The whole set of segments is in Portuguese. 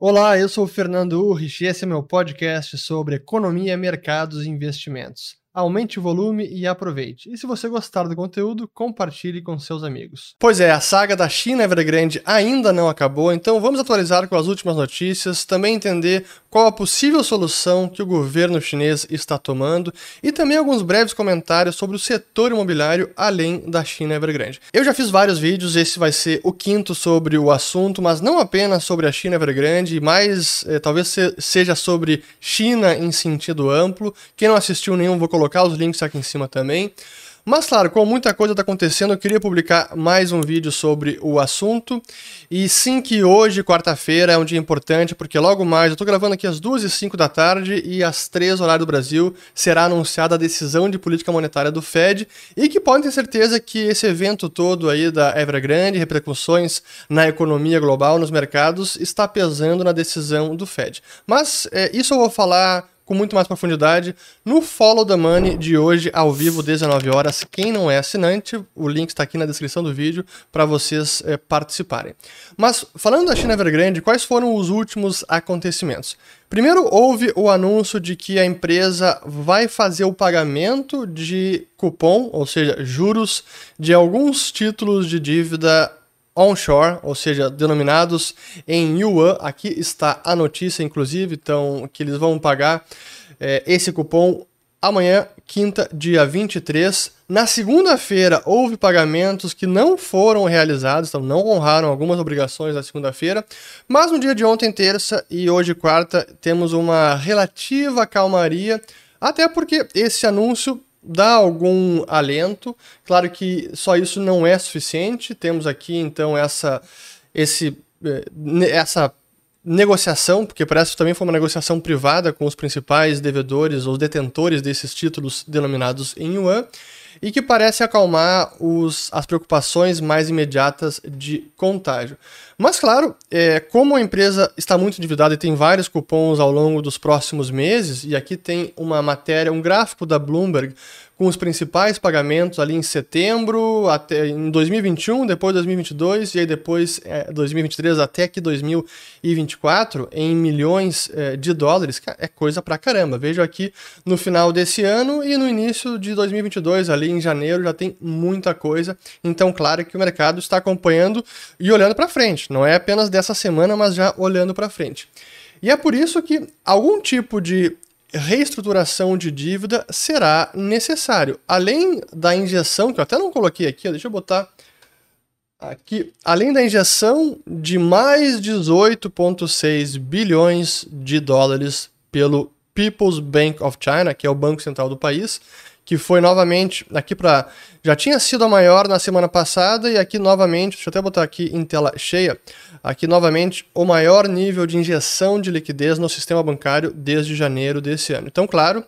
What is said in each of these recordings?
Olá, eu sou o Fernando Urrich e esse é meu podcast sobre economia, mercados e investimentos. Aumente o volume e aproveite. E se você gostar do conteúdo, compartilhe com seus amigos. Pois é, a saga da China Evergrande ainda não acabou, então vamos atualizar com as últimas notícias, também entender qual a possível solução que o governo chinês está tomando e também alguns breves comentários sobre o setor imobiliário além da China Evergrande. Eu já fiz vários vídeos, esse vai ser o quinto sobre o assunto, mas não apenas sobre a China Evergrande, mas eh, talvez seja sobre China em sentido amplo. Quem não assistiu nenhum, vou colocar os links aqui em cima também. Mas claro, como muita coisa está acontecendo, eu queria publicar mais um vídeo sobre o assunto. E sim que hoje, quarta-feira, é um dia importante, porque logo mais, eu estou gravando aqui às 2 e 5 da tarde e às 3 horário do Brasil, será anunciada a decisão de política monetária do Fed e que podem ter certeza que esse evento todo aí da Evergrande, repercussões na economia global, nos mercados, está pesando na decisão do Fed. Mas é, isso eu vou falar com muito mais profundidade no Follow the Money de hoje, ao vivo, 19 horas. Quem não é assinante, o link está aqui na descrição do vídeo para vocês é, participarem. Mas, falando da China Evergrande, quais foram os últimos acontecimentos? Primeiro, houve o anúncio de que a empresa vai fazer o pagamento de cupom, ou seja, juros, de alguns títulos de dívida onshore, ou seja, denominados em yuan. Aqui está a notícia, inclusive, então que eles vão pagar é, esse cupom amanhã, quinta, dia 23. Na segunda-feira, houve pagamentos que não foram realizados, então não honraram algumas obrigações da segunda-feira, mas no dia de ontem, terça e hoje, quarta, temos uma relativa calmaria, até porque esse anúncio dá algum alento. Claro que só isso não é suficiente. Temos aqui então essa esse eh, essa negociação, porque parece que também foi uma negociação privada com os principais devedores ou detentores desses títulos denominados em yuan e que parece acalmar os, as preocupações mais imediatas de contágio. Mas, claro, é, como a empresa está muito endividada e tem vários cupons ao longo dos próximos meses, e aqui tem uma matéria, um gráfico da Bloomberg com os principais pagamentos ali em setembro, até em 2021, depois 2022 e aí depois é, 2023 até que 2024 em milhões é, de dólares, é coisa pra caramba. Vejo aqui no final desse ano e no início de 2022, ali em janeiro, já tem muita coisa. Então, claro que o mercado está acompanhando e olhando para frente. Não é apenas dessa semana, mas já olhando para frente. E é por isso que algum tipo de reestruturação de dívida será necessário. Além da injeção, que eu até não coloquei aqui, deixa eu botar aqui, além da injeção de mais 18,6 bilhões de dólares pelo People's Bank of China, que é o banco central do país, que foi novamente aqui para. Já tinha sido a maior na semana passada e aqui novamente, deixa eu até botar aqui em tela cheia, aqui novamente o maior nível de injeção de liquidez no sistema bancário desde janeiro desse ano. Então, claro,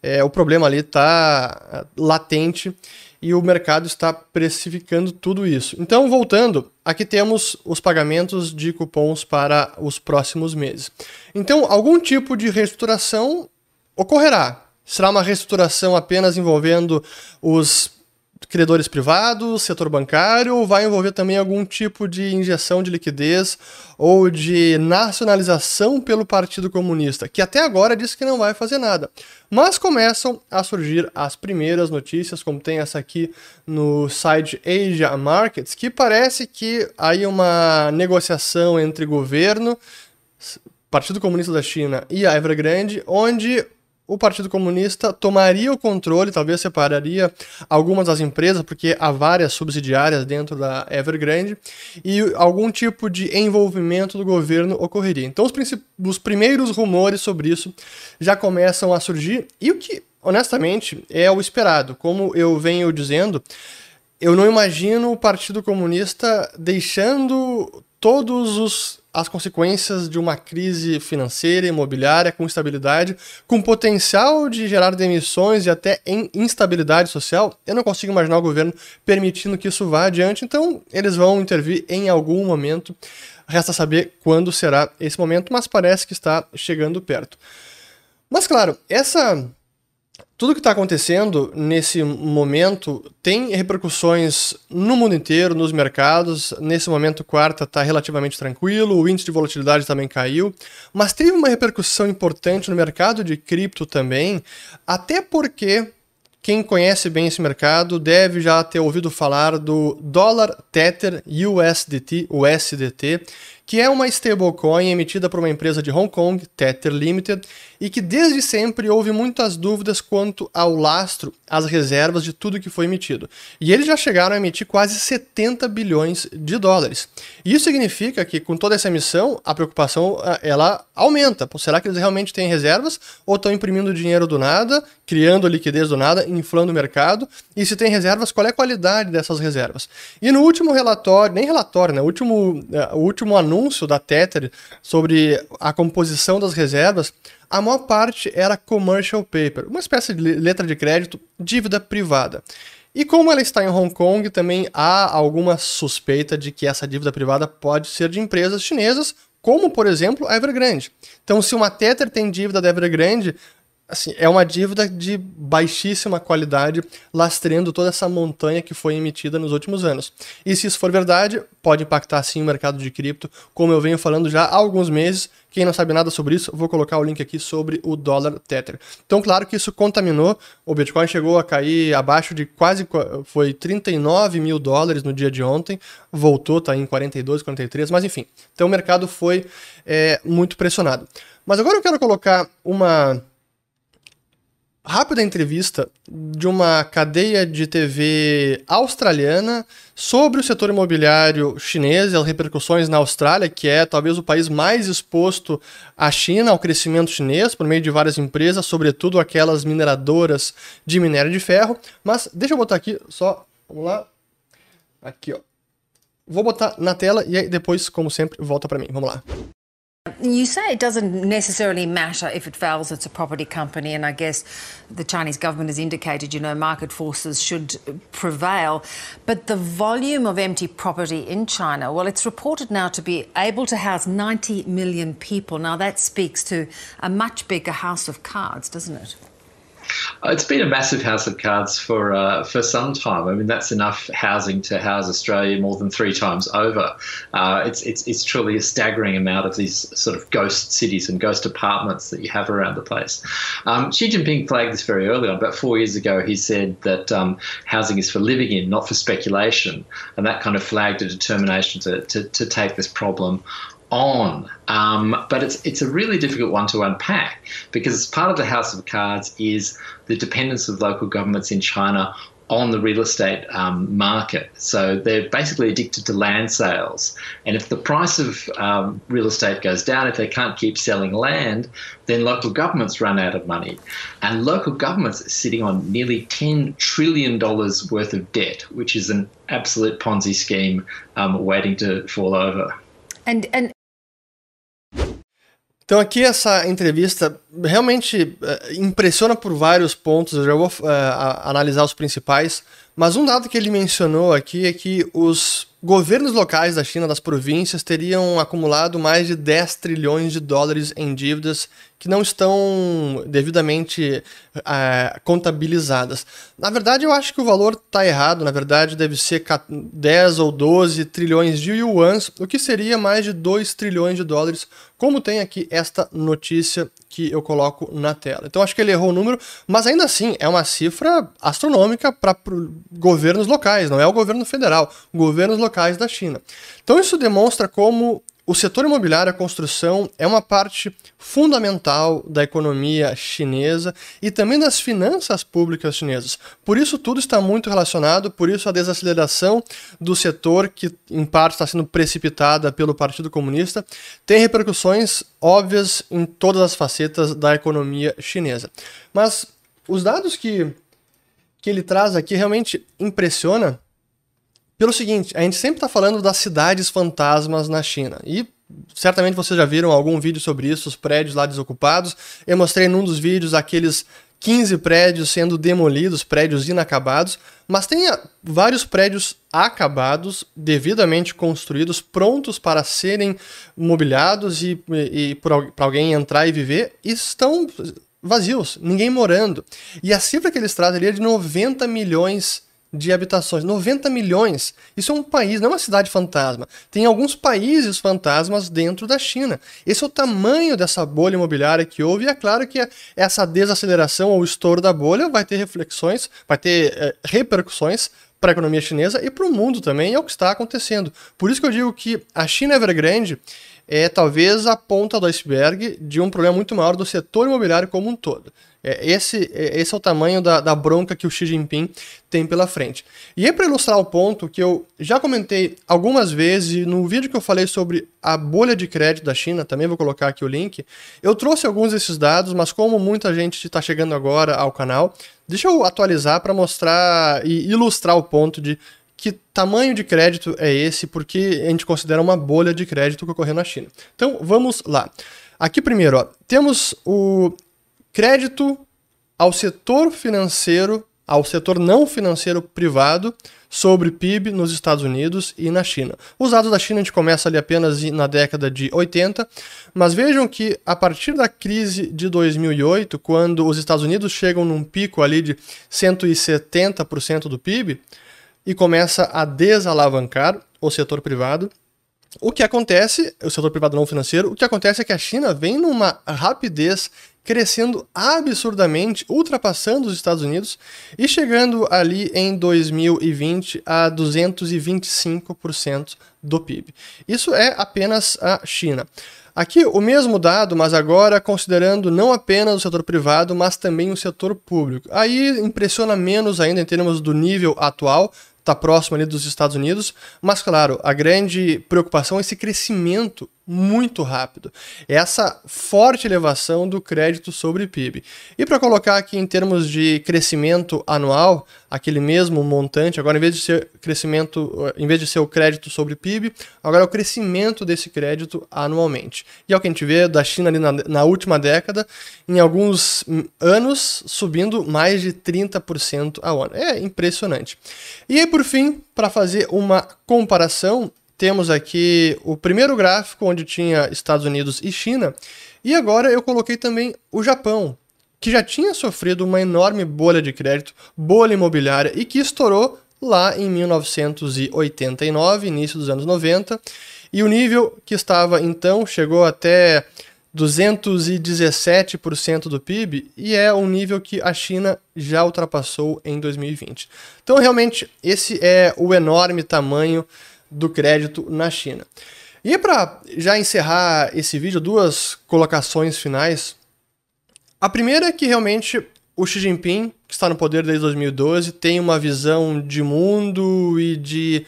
é, o problema ali está é, latente e o mercado está precificando tudo isso. Então, voltando, aqui temos os pagamentos de cupons para os próximos meses. Então, algum tipo de reestruturação ocorrerá, Será uma reestruturação apenas envolvendo os credores privados, setor bancário, ou vai envolver também algum tipo de injeção de liquidez ou de nacionalização pelo Partido Comunista, que até agora disse que não vai fazer nada. Mas começam a surgir as primeiras notícias, como tem essa aqui no site Asia Markets, que parece que aí uma negociação entre governo, Partido Comunista da China e a Evergrande, onde o Partido Comunista tomaria o controle, talvez separaria algumas das empresas, porque há várias subsidiárias dentro da Evergrande, e algum tipo de envolvimento do governo ocorreria. Então, os, os primeiros rumores sobre isso já começam a surgir, e o que, honestamente, é o esperado. Como eu venho dizendo, eu não imagino o Partido Comunista deixando todos os as consequências de uma crise financeira, imobiliária, com instabilidade, com potencial de gerar demissões e até instabilidade social, eu não consigo imaginar o governo permitindo que isso vá adiante, então eles vão intervir em algum momento. Resta saber quando será esse momento, mas parece que está chegando perto. Mas claro, essa tudo que está acontecendo nesse momento tem repercussões no mundo inteiro, nos mercados. Nesse momento, quarta está relativamente tranquilo, o índice de volatilidade também caiu, mas teve uma repercussão importante no mercado de cripto também, até porque quem conhece bem esse mercado deve já ter ouvido falar do dólar Tether USDT, USDT, que é uma stablecoin emitida por uma empresa de Hong Kong, Tether Limited, e que desde sempre houve muitas dúvidas quanto ao lastro, às reservas de tudo que foi emitido. E eles já chegaram a emitir quase 70 bilhões de dólares. Isso significa que com toda essa emissão, a preocupação ela aumenta. Pô, será que eles realmente têm reservas ou estão imprimindo dinheiro do nada, criando liquidez do nada, inflando o mercado? E se tem reservas, qual é a qualidade dessas reservas? E no último relatório, nem relatório, né? O último, uh, o último anúncio anúncio da Tether sobre a composição das reservas, a maior parte era commercial paper, uma espécie de letra de crédito, dívida privada. E como ela está em Hong Kong, também há alguma suspeita de que essa dívida privada pode ser de empresas chinesas, como por exemplo a Evergrande. Então, se uma Tether tem dívida da Evergrande, assim, é uma dívida de baixíssima qualidade, lastreando toda essa montanha que foi emitida nos últimos anos. E se isso for verdade, pode impactar sim o mercado de cripto, como eu venho falando já há alguns meses. Quem não sabe nada sobre isso, vou colocar o link aqui sobre o dólar Tether. Então, claro que isso contaminou, o Bitcoin chegou a cair abaixo de quase, foi 39 mil dólares no dia de ontem, voltou, tá em 42, 43, mas enfim. Então o mercado foi é, muito pressionado. Mas agora eu quero colocar uma rápida entrevista de uma cadeia de TV australiana sobre o setor imobiliário chinês e as repercussões na Austrália, que é talvez o país mais exposto à China, ao crescimento chinês, por meio de várias empresas, sobretudo aquelas mineradoras de minério de ferro. Mas deixa eu botar aqui só, vamos lá. Aqui, ó. Vou botar na tela e aí depois, como sempre, volta para mim. Vamos lá. You say it doesn't necessarily matter if it fails, it's a property company, and I guess the Chinese government has indicated, you know, market forces should prevail. But the volume of empty property in China, well, it's reported now to be able to house 90 million people. Now, that speaks to a much bigger house of cards, doesn't it? Uh, it's been a massive house of cards for uh, for some time. I mean, that's enough housing to house Australia more than three times over. Uh, it's it's it's truly a staggering amount of these sort of ghost cities and ghost apartments that you have around the place. Um, Xi Jinping flagged this very early on. About four years ago, he said that um, housing is for living in, not for speculation, and that kind of flagged a determination to to, to take this problem on. Um, but it's it's a really difficult one to unpack because part of the House of Cards is the dependence of local governments in China on the real estate um, market. So they're basically addicted to land sales. And if the price of um, real estate goes down, if they can't keep selling land, then local governments run out of money. And local governments are sitting on nearly $10 trillion worth of debt, which is an absolute Ponzi scheme um, waiting to fall over. And, and Então aqui essa entrevista realmente uh, impressiona por vários pontos, eu já vou uh, analisar os principais, mas um dado que ele mencionou aqui é que os governos locais da China, das províncias, teriam acumulado mais de 10 trilhões de dólares em dívidas que não estão devidamente é, contabilizadas. Na verdade, eu acho que o valor está errado. Na verdade, deve ser 10 ou 12 trilhões de yuans, o que seria mais de 2 trilhões de dólares, como tem aqui esta notícia que eu coloco na tela. Então, acho que ele errou o número, mas ainda assim é uma cifra astronômica para governos locais, não é o governo federal, governos locais da China. Então, isso demonstra como o setor imobiliário, a construção, é uma parte fundamental da economia chinesa e também das finanças públicas chinesas. Por isso, tudo está muito relacionado, por isso, a desaceleração do setor, que em parte está sendo precipitada pelo Partido Comunista, tem repercussões óbvias em todas as facetas da economia chinesa. Mas os dados que, que ele traz aqui realmente impressiona pelo seguinte, a gente sempre está falando das cidades fantasmas na China. E certamente vocês já viram algum vídeo sobre isso, os prédios lá desocupados. Eu mostrei num dos vídeos aqueles 15 prédios sendo demolidos, prédios inacabados, mas tem vários prédios acabados, devidamente construídos, prontos para serem mobiliados e, e, e para alguém entrar e viver, e estão vazios, ninguém morando. E a cifra que eles trazem ali é de 90 milhões de habitações. 90 milhões. Isso é um país, não é uma cidade fantasma. Tem alguns países fantasmas dentro da China. Esse é o tamanho dessa bolha imobiliária que houve, e é claro que essa desaceleração ou estouro da bolha vai ter reflexões, vai ter é, repercussões para a economia chinesa e para o mundo também, é o que está acontecendo. Por isso que eu digo que a China Evergrande é talvez a ponta do iceberg de um problema muito maior do setor imobiliário como um todo. É, esse, é, esse é o tamanho da, da bronca que o Xi Jinping tem pela frente. E é para ilustrar o ponto que eu já comentei algumas vezes no vídeo que eu falei sobre a bolha de crédito da China, também vou colocar aqui o link, eu trouxe alguns desses dados, mas como muita gente está chegando agora ao canal, deixa eu atualizar para mostrar e ilustrar o ponto de que tamanho de crédito é esse, porque a gente considera uma bolha de crédito que ocorreu na China. Então vamos lá. Aqui primeiro, ó, temos o crédito ao setor financeiro, ao setor não financeiro privado sobre PIB nos Estados Unidos e na China. Os dados da China a gente começa ali apenas na década de 80, mas vejam que a partir da crise de 2008, quando os Estados Unidos chegam num pico ali de 170% do PIB e começa a desalavancar o setor privado, o que acontece, o setor privado não financeiro, o que acontece é que a China vem numa rapidez crescendo absurdamente, ultrapassando os Estados Unidos e chegando ali em 2020 a 225% do PIB. Isso é apenas a China. Aqui o mesmo dado, mas agora considerando não apenas o setor privado, mas também o setor público. Aí impressiona menos ainda em termos do nível atual, está próximo ali dos Estados Unidos, mas claro, a grande preocupação é esse crescimento muito rápido. Essa forte elevação do crédito sobre PIB. E para colocar aqui em termos de crescimento anual, aquele mesmo montante, agora em vez de ser crescimento, em vez de ser o crédito sobre PIB, agora é o crescimento desse crédito anualmente. E é o que a gente vê da China ali na, na última década, em alguns anos subindo mais de 30% ao ano. É impressionante. E aí, por fim, para fazer uma comparação, temos aqui o primeiro gráfico onde tinha Estados Unidos e China, e agora eu coloquei também o Japão, que já tinha sofrido uma enorme bolha de crédito, bolha imobiliária e que estourou lá em 1989, início dos anos 90, e o nível que estava então chegou até 217% do PIB e é um nível que a China já ultrapassou em 2020. Então, realmente, esse é o enorme tamanho do crédito na China. E para já encerrar esse vídeo, duas colocações finais. A primeira é que realmente o Xi Jinping, que está no poder desde 2012, tem uma visão de mundo e de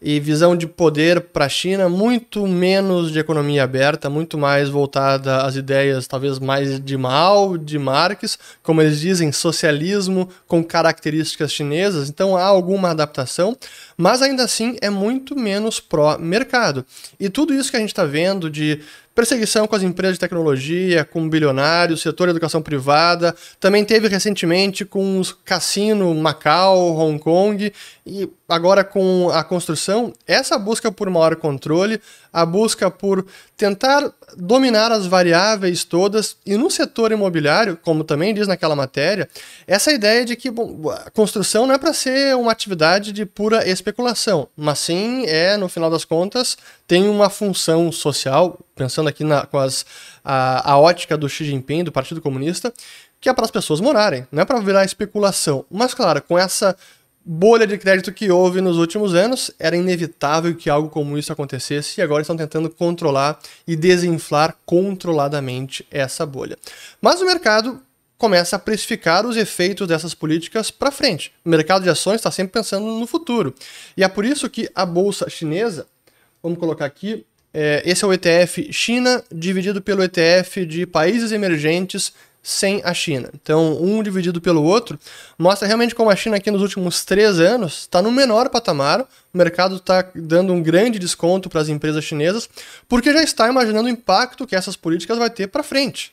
e visão de poder para a China muito menos de economia aberta, muito mais voltada às ideias talvez mais de Mao, de Marx, como eles dizem, socialismo com características chinesas. Então há alguma adaptação, mas ainda assim é muito menos pró-mercado. E tudo isso que a gente está vendo de perseguição com as empresas de tecnologia, com bilionários, setor de educação privada. Também teve recentemente com os cassino Macau, Hong Kong e agora com a construção. Essa busca por maior controle, a busca por tentar dominar as variáveis todas e no setor imobiliário, como também diz naquela matéria, essa ideia de que bom, a construção não é para ser uma atividade de pura especulação, mas sim é, no final das contas, tem uma função social, pensando aqui na, com as, a, a ótica do Xi Jinping, do Partido Comunista, que é para as pessoas morarem, não é para virar especulação. Mas, claro, com essa bolha de crédito que houve nos últimos anos, era inevitável que algo como isso acontecesse e agora estão tentando controlar e desinflar controladamente essa bolha. Mas o mercado começa a precificar os efeitos dessas políticas para frente. O mercado de ações está sempre pensando no futuro. E é por isso que a bolsa chinesa, vamos colocar aqui, é, esse é o ETF China dividido pelo ETF de países emergentes sem a China. Então, um dividido pelo outro mostra realmente como a China aqui nos últimos três anos está no menor patamar. O mercado está dando um grande desconto para as empresas chinesas, porque já está imaginando o impacto que essas políticas vai ter para frente.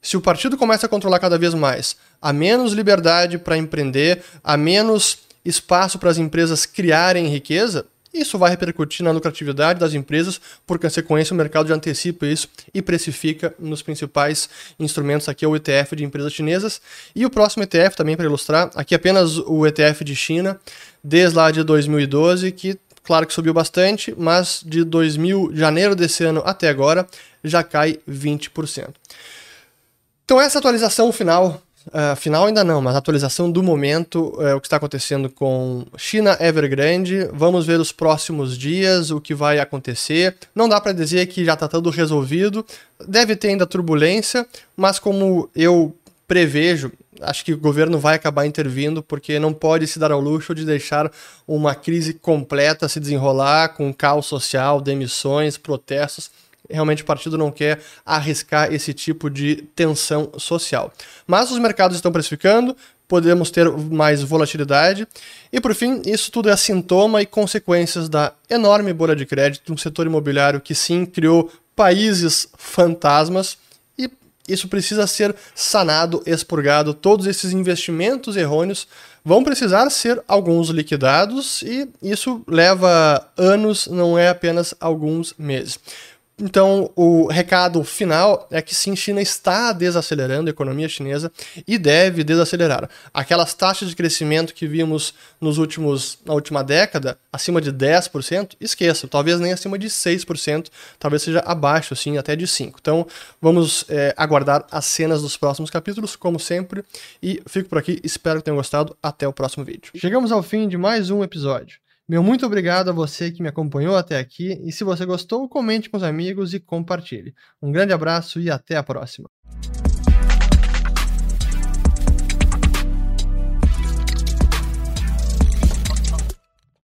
Se o partido começa a controlar cada vez mais, há menos liberdade para empreender, há menos espaço para as empresas criarem riqueza, Isso vai repercutir na lucratividade das empresas, por consequência, o mercado já antecipa isso e precifica nos principais instrumentos. Aqui é o ETF de empresas chinesas. E o próximo ETF, também para ilustrar, aqui apenas o ETF de China, desde lá de 2012, que claro que subiu bastante, mas de 2000, janeiro desse ano até agora, já cai 20%. Então essa atualização final Uh, final ainda não, mas atualização do momento, é o que está acontecendo com China Evergrande. Vamos ver os próximos dias, o que vai acontecer. Não dá para dizer que já está tudo resolvido. Deve ter ainda turbulência, mas como eu prevejo, acho que o governo vai acabar intervindo, porque não pode se dar ao luxo de deixar uma crise completa se desenrolar com caos social, demissões, protestos realmente o partido não quer arriscar esse tipo de tensão social. Mas os mercados estão precificando, podemos ter mais volatilidade. E por fim, isso tudo é sintoma e consequências da enorme bolha de crédito no setor imobiliário que sim criou países fantasmas e isso precisa ser sanado, expurgado. Todos esses investimentos errôneos vão precisar ser alguns liquidados e isso leva anos, não é apenas alguns meses. Então, o recado final é que sim, China está desacelerando a economia chinesa e deve desacelerar. Aquelas taxas de crescimento que vimos nos últimos, na última década, acima de 10%, esqueça, talvez nem acima de 6%, talvez seja abaixo, assim, até de 5%. Então, vamos é, aguardar as cenas dos próximos capítulos, como sempre, e fico por aqui, espero que tenham gostado, até o próximo vídeo. Chegamos ao fim de mais um episódio. Meu muito obrigado a você que me acompanhou até aqui e se você gostou, comente com os amigos e compartilhe. Um grande abraço e até a próxima.